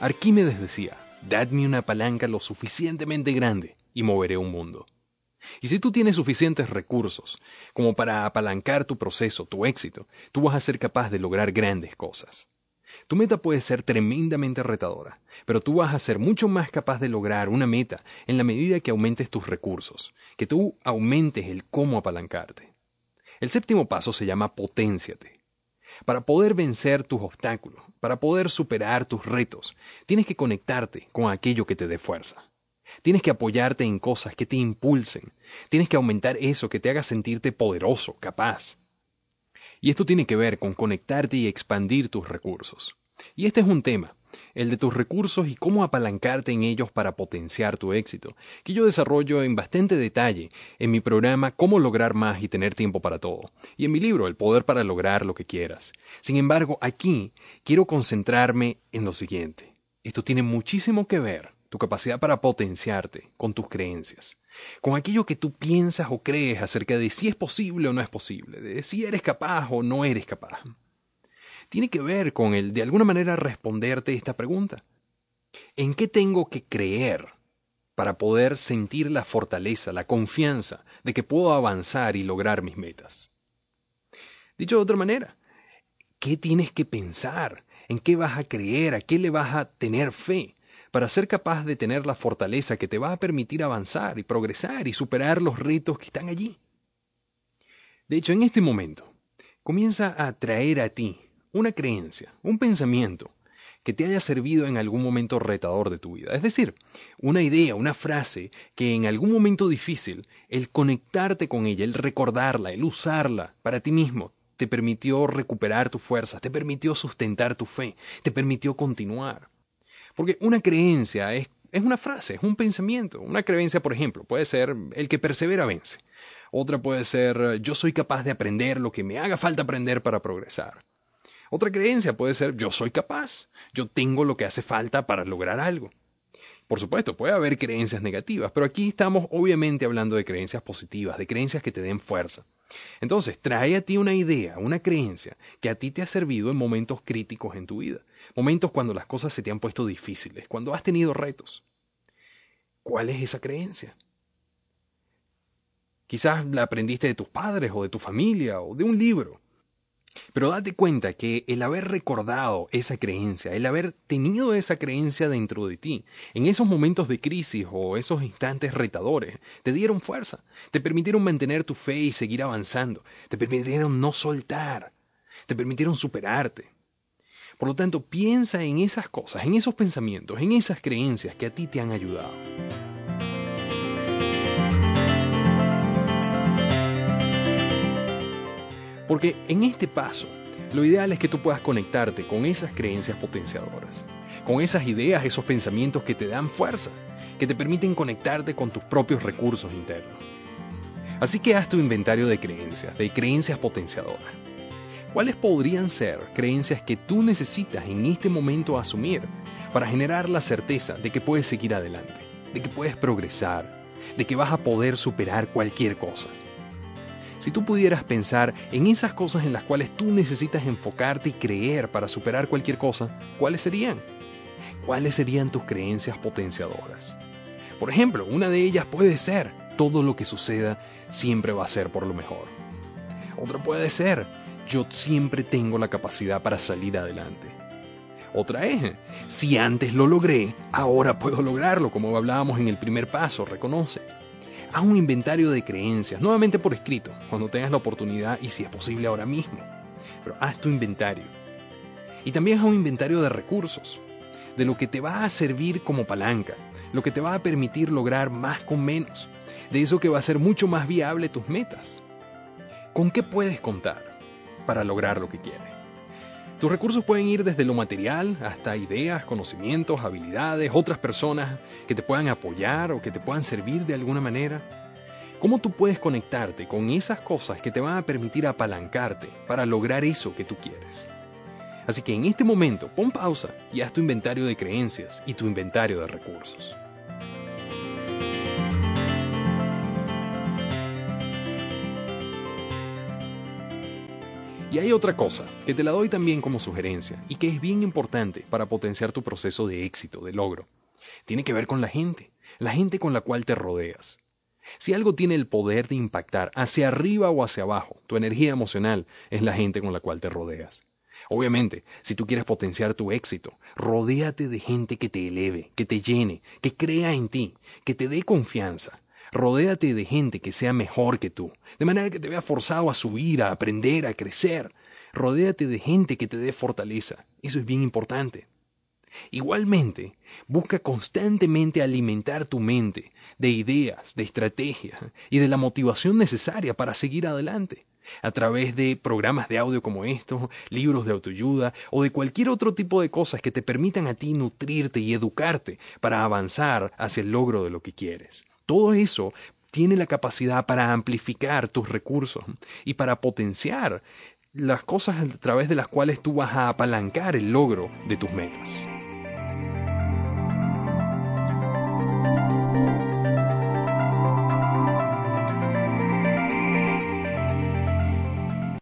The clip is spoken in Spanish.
Arquímedes decía, dadme una palanca lo suficientemente grande y moveré un mundo. Y si tú tienes suficientes recursos como para apalancar tu proceso, tu éxito, tú vas a ser capaz de lograr grandes cosas. Tu meta puede ser tremendamente retadora, pero tú vas a ser mucho más capaz de lograr una meta en la medida que aumentes tus recursos, que tú aumentes el cómo apalancarte. El séptimo paso se llama potenciate. Para poder vencer tus obstáculos, para poder superar tus retos, tienes que conectarte con aquello que te dé fuerza. Tienes que apoyarte en cosas que te impulsen. Tienes que aumentar eso que te haga sentirte poderoso, capaz. Y esto tiene que ver con conectarte y expandir tus recursos. Y este es un tema, el de tus recursos y cómo apalancarte en ellos para potenciar tu éxito, que yo desarrollo en bastante detalle en mi programa Cómo lograr más y tener tiempo para todo, y en mi libro El poder para lograr lo que quieras. Sin embargo, aquí quiero concentrarme en lo siguiente. Esto tiene muchísimo que ver tu capacidad para potenciarte con tus creencias, con aquello que tú piensas o crees acerca de si es posible o no es posible, de si eres capaz o no eres capaz. Tiene que ver con el de alguna manera responderte esta pregunta. ¿En qué tengo que creer para poder sentir la fortaleza, la confianza de que puedo avanzar y lograr mis metas? Dicho de otra manera, ¿qué tienes que pensar? ¿En qué vas a creer? ¿A qué le vas a tener fe? para ser capaz de tener la fortaleza que te va a permitir avanzar y progresar y superar los retos que están allí. De hecho, en este momento, comienza a traer a ti una creencia, un pensamiento que te haya servido en algún momento retador de tu vida. Es decir, una idea, una frase que en algún momento difícil, el conectarte con ella, el recordarla, el usarla para ti mismo, te permitió recuperar tu fuerza, te permitió sustentar tu fe, te permitió continuar. Porque una creencia es, es una frase, es un pensamiento. Una creencia, por ejemplo, puede ser el que persevera vence. Otra puede ser yo soy capaz de aprender lo que me haga falta aprender para progresar. Otra creencia puede ser yo soy capaz, yo tengo lo que hace falta para lograr algo. Por supuesto, puede haber creencias negativas, pero aquí estamos obviamente hablando de creencias positivas, de creencias que te den fuerza. Entonces, trae a ti una idea, una creencia que a ti te ha servido en momentos críticos en tu vida, momentos cuando las cosas se te han puesto difíciles, cuando has tenido retos. ¿Cuál es esa creencia? Quizás la aprendiste de tus padres o de tu familia o de un libro. Pero date cuenta que el haber recordado esa creencia, el haber tenido esa creencia dentro de ti, en esos momentos de crisis o esos instantes retadores, te dieron fuerza, te permitieron mantener tu fe y seguir avanzando, te permitieron no soltar, te permitieron superarte. Por lo tanto, piensa en esas cosas, en esos pensamientos, en esas creencias que a ti te han ayudado. Porque en este paso, lo ideal es que tú puedas conectarte con esas creencias potenciadoras, con esas ideas, esos pensamientos que te dan fuerza, que te permiten conectarte con tus propios recursos internos. Así que haz tu inventario de creencias, de creencias potenciadoras. ¿Cuáles podrían ser creencias que tú necesitas en este momento asumir para generar la certeza de que puedes seguir adelante, de que puedes progresar, de que vas a poder superar cualquier cosa? Si tú pudieras pensar en esas cosas en las cuales tú necesitas enfocarte y creer para superar cualquier cosa, ¿cuáles serían? ¿Cuáles serían tus creencias potenciadoras? Por ejemplo, una de ellas puede ser, todo lo que suceda siempre va a ser por lo mejor. Otra puede ser, yo siempre tengo la capacidad para salir adelante. Otra es, si antes lo logré, ahora puedo lograrlo, como hablábamos en el primer paso, reconoce. Haz un inventario de creencias, nuevamente por escrito, cuando tengas la oportunidad y si es posible ahora mismo. Pero haz tu inventario. Y también haz un inventario de recursos, de lo que te va a servir como palanca, lo que te va a permitir lograr más con menos, de eso que va a ser mucho más viable tus metas. ¿Con qué puedes contar para lograr lo que quieres? Tus recursos pueden ir desde lo material hasta ideas, conocimientos, habilidades, otras personas que te puedan apoyar o que te puedan servir de alguna manera. ¿Cómo tú puedes conectarte con esas cosas que te van a permitir apalancarte para lograr eso que tú quieres? Así que en este momento pon pausa y haz tu inventario de creencias y tu inventario de recursos. Y hay otra cosa, que te la doy también como sugerencia, y que es bien importante para potenciar tu proceso de éxito, de logro. Tiene que ver con la gente, la gente con la cual te rodeas. Si algo tiene el poder de impactar hacia arriba o hacia abajo, tu energía emocional es la gente con la cual te rodeas. Obviamente, si tú quieres potenciar tu éxito, rodéate de gente que te eleve, que te llene, que crea en ti, que te dé confianza. Rodéate de gente que sea mejor que tú, de manera que te vea forzado a subir, a aprender, a crecer. Rodéate de gente que te dé fortaleza. Eso es bien importante. Igualmente, busca constantemente alimentar tu mente de ideas, de estrategias y de la motivación necesaria para seguir adelante a través de programas de audio como estos, libros de autoayuda o de cualquier otro tipo de cosas que te permitan a ti nutrirte y educarte para avanzar hacia el logro de lo que quieres. Todo eso tiene la capacidad para amplificar tus recursos y para potenciar las cosas a través de las cuales tú vas a apalancar el logro de tus metas.